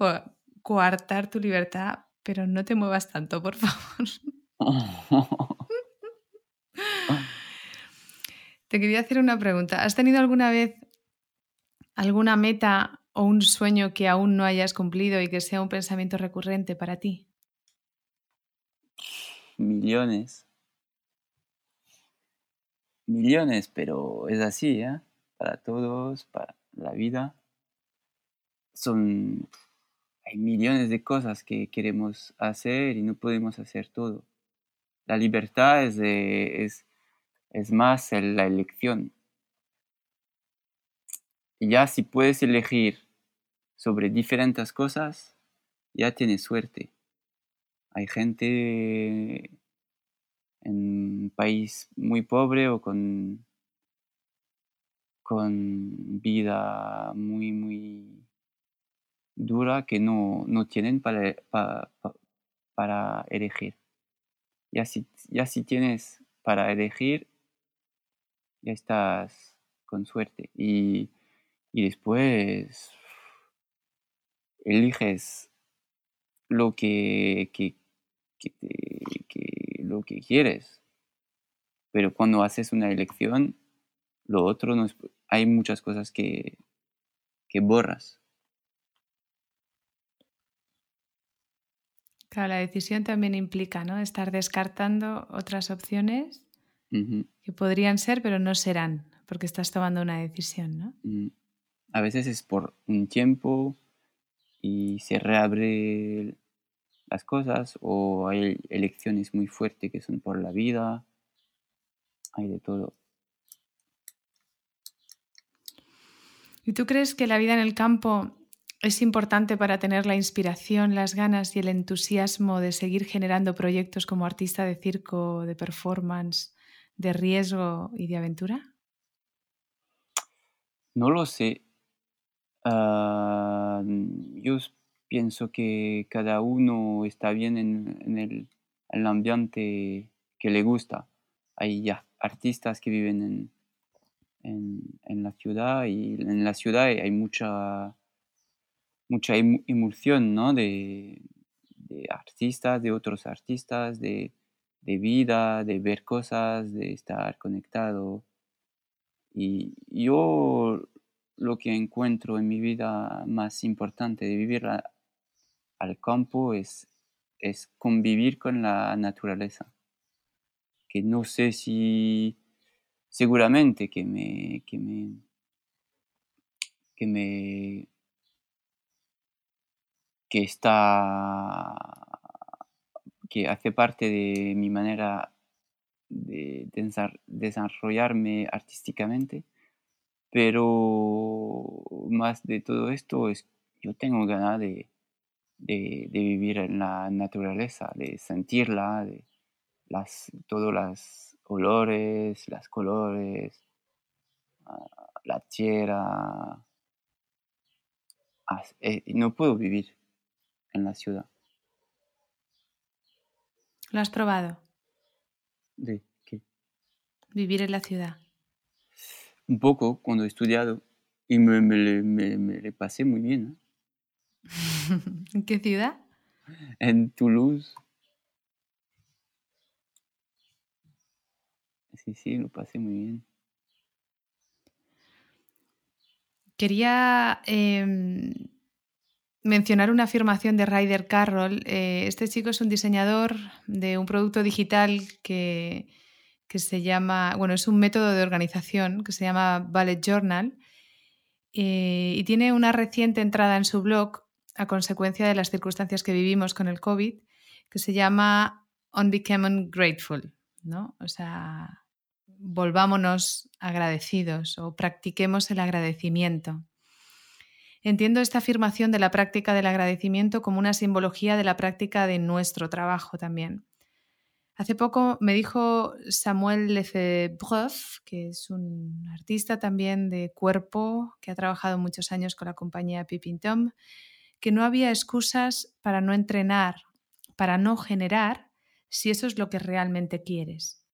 coartar tu libertad, pero no te muevas tanto, por favor. te quería hacer una pregunta. ¿Has tenido alguna vez alguna meta o un sueño que aún no hayas cumplido y que sea un pensamiento recurrente para ti? Millones. Millones, pero es así, ¿eh? Para todos, para la vida. Son... Hay millones de cosas que queremos hacer y no podemos hacer todo. La libertad es, es, es más la elección ya si puedes elegir sobre diferentes cosas, ya tienes suerte. Hay gente en un país muy pobre o con con vida muy, muy dura que no, no tienen para, para, elegir. Ya si, ya si tienes para elegir, ya estás con suerte. Y, y después eliges lo que, que, lo que quieres. Pero cuando haces una elección, lo otro no es, hay muchas cosas que, que borras. Claro, la decisión también implica, ¿no? Estar descartando otras opciones que podrían ser, pero no serán, porque estás tomando una decisión, ¿no? A veces es por un tiempo y se reabre las cosas, o hay elecciones muy fuertes que son por la vida, hay de todo. ¿Y tú crees que la vida en el campo es importante para tener la inspiración, las ganas y el entusiasmo de seguir generando proyectos como artista de circo, de performance, de riesgo y de aventura? No lo sé. Ah, yo pienso que cada uno está bien en, el, ambiente que le gusta. Hay artistas que viven en, en, la ciudad y en la ciudad hay mucha mucha emulsión, ¿no? De, artistas, de otros artistas, de, vida, de ver cosas, de estar conectado. Y yo lo que encuentro en mi vida más importante de vivir al campo es, es convivir con la naturaleza. Que no sé si seguramente que me, que me, que me que está que hace parte de mi manera de desarrollarme artísticamente, pero más de todo esto es yo tengo ganas de, vivir en la naturaleza, de sentirla, de las, todos los olores, los colores, ah, la tierra. Eh, no puedo vivir en la ciudad. ¿Lo has probado? ¿De qué? Vivir en la ciudad. Un poco cuando he estudiado y me, me, pasé muy bien. ¿En qué ciudad? En Toulouse. Sí, sí, lo pasé muy bien. Quería em, mencionar una afirmación de Ryder Carroll. Eh, este chico es un diseñador de un producto digital que, se llama, bueno, es un método de organización que se llama Ballet Journal eh, y tiene una reciente entrada en su blog a consecuencia de las circunstancias que vivimos con el COVID que se llama On Becoming Grateful, ¿no? O sea, volvámonos agradecidos o practiquemos el agradecimiento. Entiendo esta afirmación de la práctica del agradecimiento como una simbología de la práctica de nuestro trabajo también. Hace poco me dijo Samuel Lefebvre, que es un artista también de cuerpo, que ha trabajado muchos años con la compañía Pippin Tom, que no había excusas para no entrenar, para no generar, si eso es lo que realmente quieres.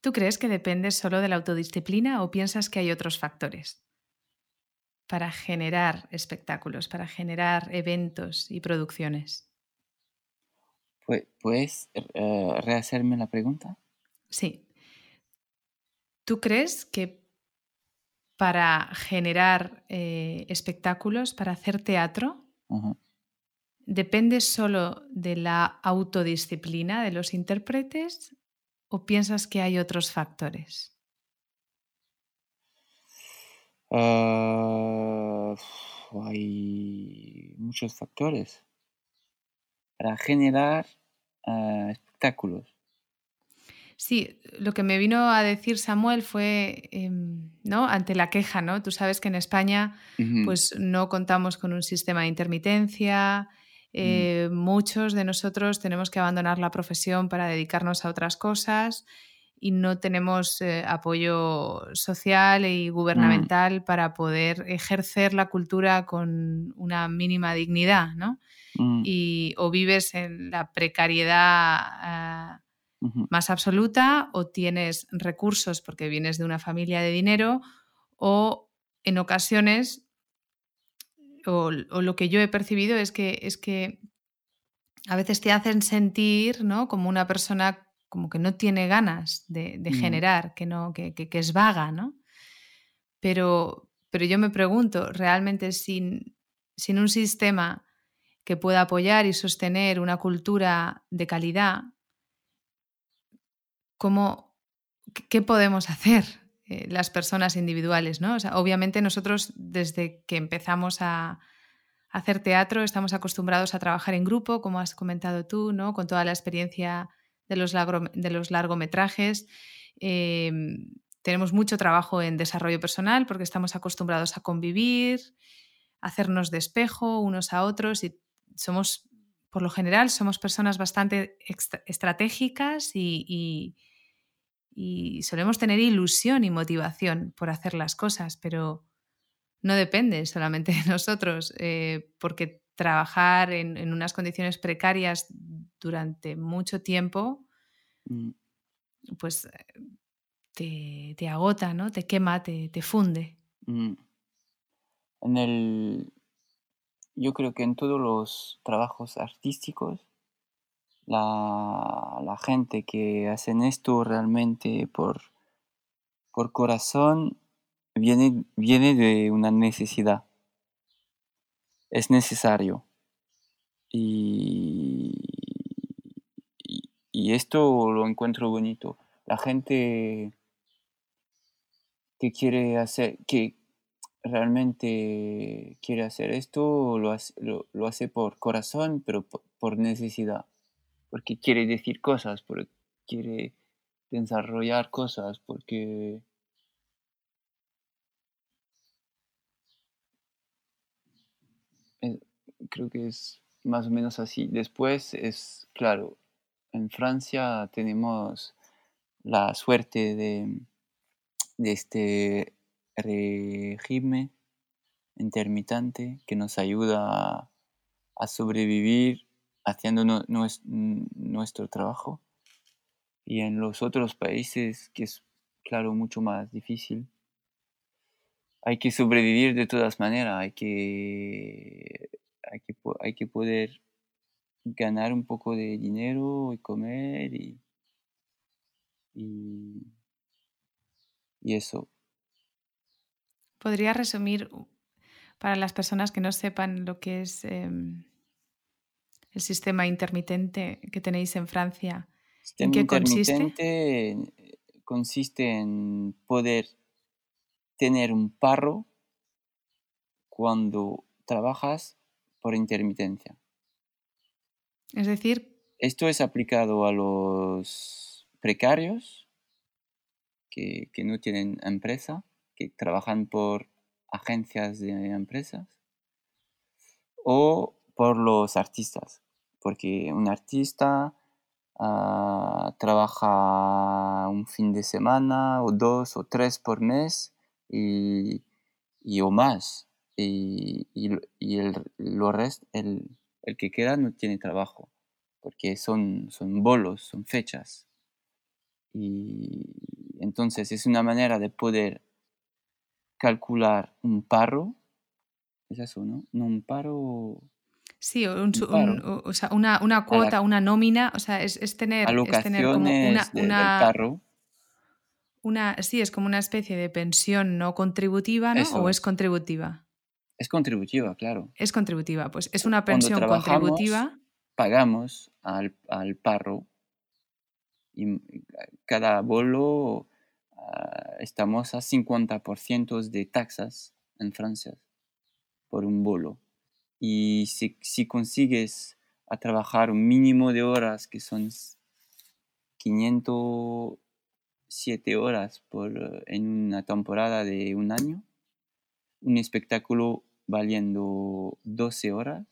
¿Tú crees que depende solo de la autodisciplina o piensas que hay otros factores? para generar espectáculos, para generar eventos y producciones? ¿Puedes eh, rehacerme la pregunta? Sí. ¿Tú crees que para generar eh, espectáculos, para hacer teatro, depende solo de la autodisciplina de los intérpretes o piensas que hay otros factores? Ah, hay muchos factores para generar ah, espectáculos. Sí, lo que me vino a decir Samuel fue, em, ¿no? Ante la queja, ¿no? Tú sabes que en España, pues no contamos con un sistema de intermitencia. Mm. Eh, muchos de nosotros tenemos que abandonar la profesión para dedicarnos a otras cosas y no tenemos eh, apoyo social y gubernamental para poder ejercer la cultura con una mínima dignidad, ¿no? Y o vives en la precariedad ah, más absoluta o tienes recursos porque vienes de una familia de dinero o en ocasiones o, lo que yo he percibido es que, es que a veces te hacen sentir ¿no? como una persona como que no tiene ganas de, mm. generar, que, no, que, es vaga, ¿no? Pero, pero yo me pregunto, realmente sin, sin un sistema que pueda apoyar y sostener una cultura de calidad, ¿cómo, ¿qué podemos hacer eh, las personas individuales? ¿no? obviamente nosotros desde que empezamos a, hacer teatro estamos acostumbrados a trabajar en grupo, como has comentado tú, ¿no? con toda la experiencia de los, de los largometrajes. Em, tenemos mucho trabajo en desarrollo personal porque estamos acostumbrados a convivir, a hacernos de espejo unos a otros y somos, por lo general, somos personas bastante estratégicas y, y solemos tener ilusión y motivación por hacer las cosas, pero no depende solamente de nosotros, eh, porque trabajar en, unas condiciones precarias durante mucho tiempo, mm. pues te, agota, ¿no? Te quema, te, funde. Mm. En el, yo creo que en todos los trabajos artísticos la, gente que hacen esto realmente por, por corazón viene, viene de una necesidad. Es necesario. Y, y, esto lo encuentro bonito. La gente que quiere hacer, que realmente quiere hacer esto, lo hace, lo, hace por corazón, pero por necesidad porque quiere decir cosas, porque quiere desarrollar cosas, porque creo que es más o menos así. Después es, claro, en Francia tenemos la suerte de, de este régimen intermitente que nos ayuda a sobrevivir haciendo nuestro trabajo. Y en los otros países, que es, claro, mucho más difícil, hay que sobrevivir de todas maneras, hay que, hay que, hay que poder ganar un poco de dinero y comer y, y, eso. ¿Podría resumir para las personas que no sepan lo que es em, el sistema intermitente que tenéis en Francia. ¿En qué consiste? consiste en poder tener un paro cuando trabajas por intermitencia. Es decir... Esto es aplicado a los precarios que, que no tienen empresa, que trabajan por agencias de empresas, o por los artistas porque un artista ah, trabaja un fin de semana o dos o tres por mes y, o más. Y, el, lo el, el, que queda no tiene trabajo, porque son, son bolos, son fechas. Y entonces es una manera de poder calcular un paro. Es eso, ¿no? No un paro Sí, o sea, una, una, cuota, una nómina, o sea, es, es tener, es tener como una, una Una, sí, es como una especie de pensión no contributiva, ¿no? ¿O es contributiva? Es contributiva, claro. Es contributiva, pues es una pensión contributiva. Pagamos al, al parro y cada bolo estamos a 50% de taxas en Francia por un bolo y si, si consigues a trabajar un mínimo de horas que son 507 horas por, en una temporada de un año, un espectáculo valiendo 12 horas,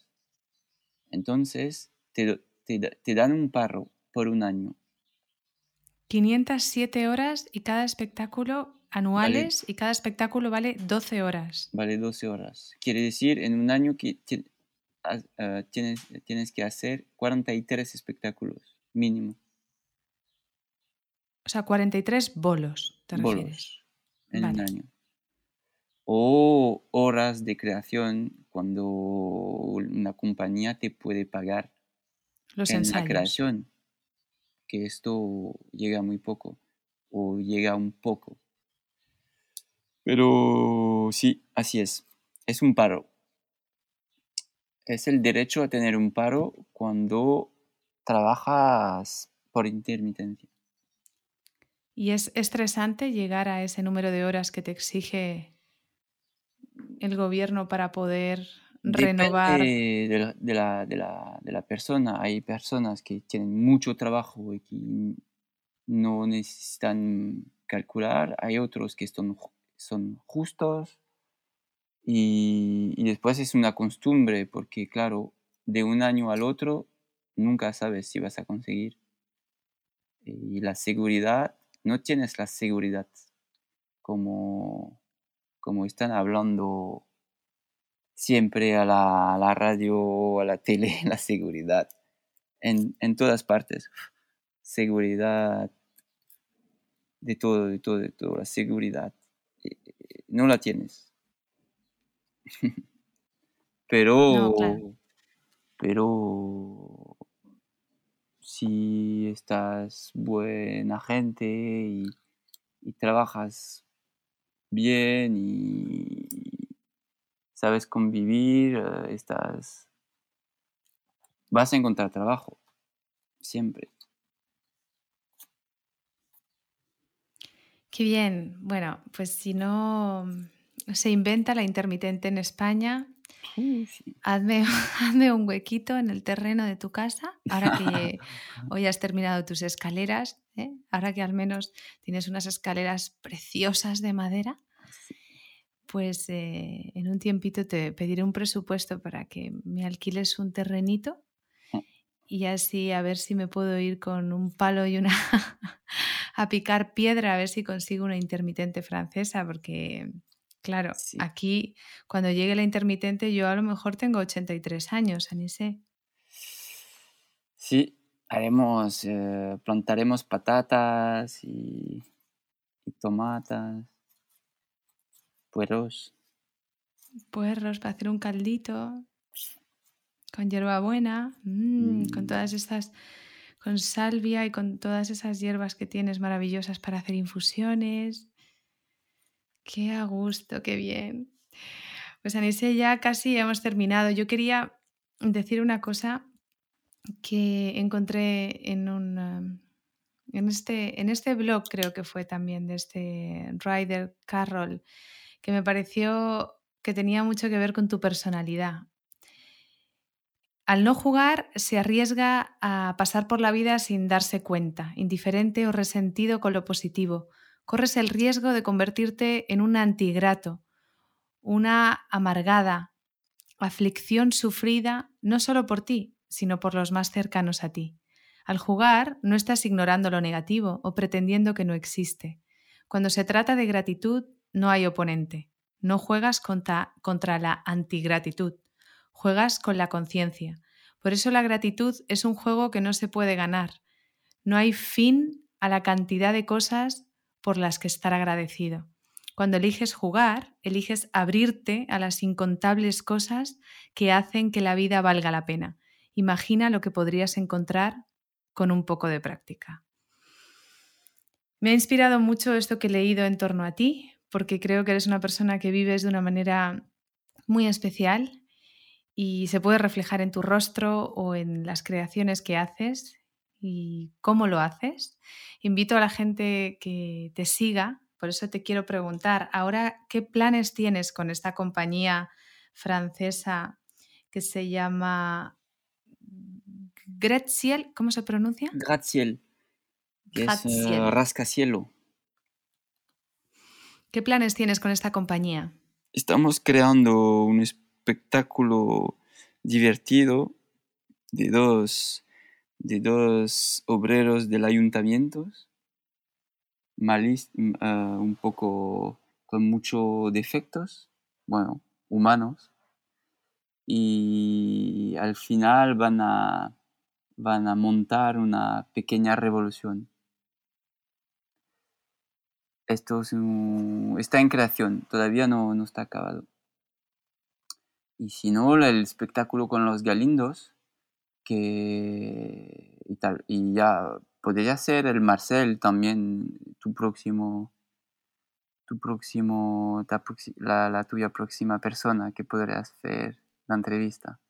entonces te, te, te dan un parro por un año. 507 horas y cada espectáculo anuales y cada espectáculo vale 12 horas. Vale 12 horas. Quiere decir, en un año que ah, tienes, tienes que hacer 43 espectáculos mínimo. O sea, 43 bolos, ¿te bolos en un año. O horas de creación cuando una compañía te puede pagar Los en ensayos. la creación. Que esto llega muy poco o llega un poco. Pero sí, así es. Es un paro. Es el derecho a tener un paro cuando trabajas por intermitencia. ¿Y es estresante llegar a ese número de horas que te exige el gobierno para poder renovar? Depende de la, de, la, de, la, de la persona. Hay personas que tienen mucho trabajo y que no necesitan calcular. Hay otros que son, son justos. Y, y después es una costumbre porque, claro, de un año al otro nunca sabes si vas a conseguir. Y la seguridad, no tienes la seguridad como, como están hablando siempre a la, a la radio a la tele, la seguridad. En, en, todas partes. Seguridad de todo, de todo, de todo. La seguridad. No la tienes. pero, no, claro. pero si estás buena gente y, y trabajas bien y, sabes convivir, uh, estás vas a encontrar trabajo siempre. Qué bien. Bueno, pues si no se inventa la intermitente en España, Sí, sí. Hazme, hazme, un huequito en el terreno de tu casa, ahora que hoy has terminado tus escaleras, ¿eh? ahora que al menos tienes unas escaleras preciosas de madera, pues eh, en un tiempito te pediré un presupuesto para que me alquiles un terrenito y así a ver si me puedo ir con un palo y una a picar piedra a ver si consigo una intermitente francesa, porque Claro, sí. aquí cuando llegue la intermitente yo a lo mejor tengo 83 años, Anise. Sí, haremos, eh, plantaremos patatas y, y, tomatas, puerros. Puerros para hacer un caldito con hierbabuena, mmm, mm. con todas estas, con salvia y con todas esas hierbas que tienes maravillosas para hacer infusiones. Qué a gusto, qué bien. Pues Anise, ya casi hemos terminado. Yo quería decir una cosa que encontré en un en este, en este blog, creo que fue también de este Ryder Carroll, que me pareció que tenía mucho que ver con tu personalidad. Al no jugar se arriesga a pasar por la vida sin darse cuenta, indiferente o resentido con lo positivo corres el riesgo de convertirte en un antigrato, una amargada, aflicción sufrida no solo por ti, sino por los más cercanos a ti. Al jugar no estás ignorando lo negativo o pretendiendo que no existe. Cuando se trata de gratitud, no hay oponente. No juegas contra, contra la antigratitud, juegas con la conciencia. Por eso la gratitud es un juego que no se puede ganar. No hay fin a la cantidad de cosas por las que estar agradecido. Cuando eliges jugar, eliges abrirte a las incontables cosas que hacen que la vida valga la pena. Imagina lo que podrías encontrar con un poco de práctica. Me ha inspirado mucho esto que he leído en torno a ti, porque creo que eres una persona que vives de una manera muy especial y se puede reflejar en tu rostro o en las creaciones que haces y cómo lo haces. Invito a la gente que te siga, por eso te quiero preguntar, ahora, ¿qué planes tienes con esta compañía francesa que se llama Graziel? ¿Cómo se pronuncia? Graziel. es uh, rascacielo. ¿Qué planes tienes con esta compañía? Estamos creando un espectáculo divertido de dos de dos obreros del ayuntamiento malis, un poco con muchos defectos, bueno, humanos, y al final van a, van a montar una pequeña revolución. Esto está en creación, todavía no, no está acabado. Y si no, el espectáculo con los galindos, que y, tal, y ya podría ser el Marcel también tu próximo tu próximo la, la, tuya próxima persona que podría hacer la entrevista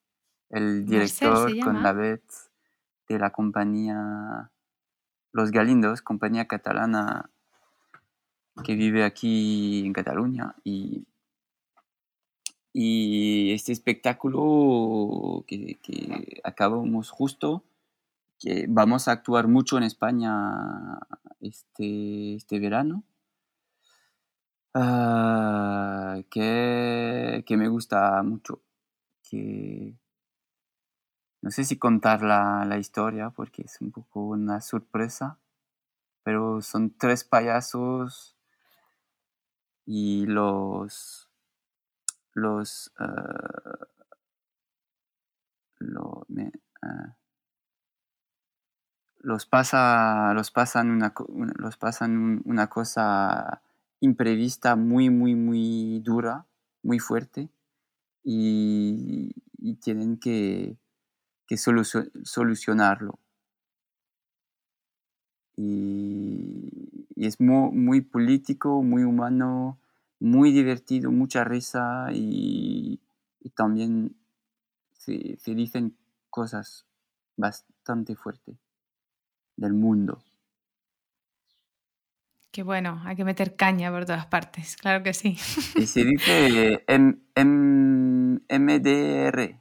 el director con la vez de la compañía Los Galindos compañía catalana que vive aquí en Cataluña y y este espectáculo que, que acabamos justo que vamos a actuar mucho en España este, este verano. Ah, que, me gusta mucho. Que no sé si contar la, la, historia porque es un poco una sorpresa, pero son tres payasos y los los ah, ah, los pasa, los pasan una, los pasan una cosa imprevista, muy, muy, muy dura, muy fuerte, y, tienen que, solucionarlo. Y, es muy, político, muy humano, muy divertido, mucha risa y, también se, se dicen cosas bastante fuertes del mundo. Qué bueno, hay que meter caña por todas partes, claro que sí. Y se dice MDR,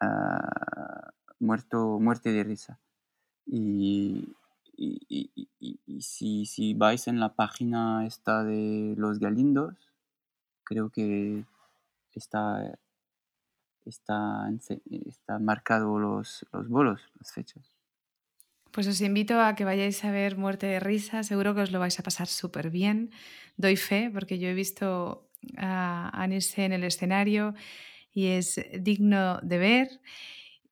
ah, muerto, muerte de risa. Y, si, si, vais en la página esta de los Galindos, creo que está, está, está marcado los, los bolos, las fechas. Pues os invito a que vayáis a ver Muerte de Risa, seguro que os lo vais a pasar súper bien. Doy fe porque yo he visto a Anise en el escenario y es digno de ver.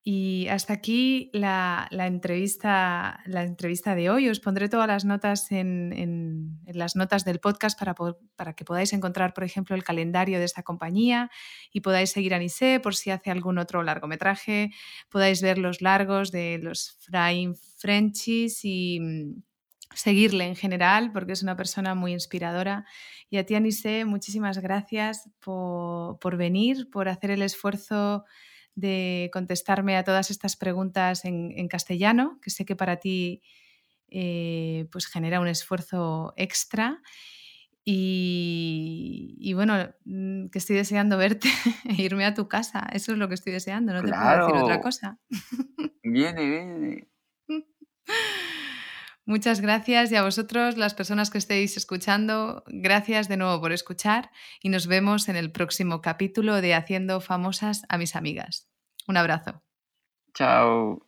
Y hasta aquí la, entrevista, la entrevista de hoy. Os pondré todas las notas en, las notas del podcast para, para, que podáis encontrar, por ejemplo, el calendario de esta compañía y podáis seguir a Nise por si hace algún otro largometraje. Podáis ver los largos de los Frying Frenchies y mm, seguirle en general porque es una persona muy inspiradora. Y a ti, Anise, muchísimas gracias por, por venir, por hacer el esfuerzo de contestarme a todas estas preguntas en, castellano, que sé que para ti eh, pues genera un esfuerzo extra. Y, bueno, mm, que estoy deseando verte e irme a tu casa. Eso es lo que estoy deseando, no te puedo decir otra cosa. Viene, viene. Muchas gracias y a vosotros, las personas que estéis escuchando, gracias de nuevo por escuchar y nos vemos en el próximo capítulo de Haciendo famosas a mis amigas. Un abrazo. Chao.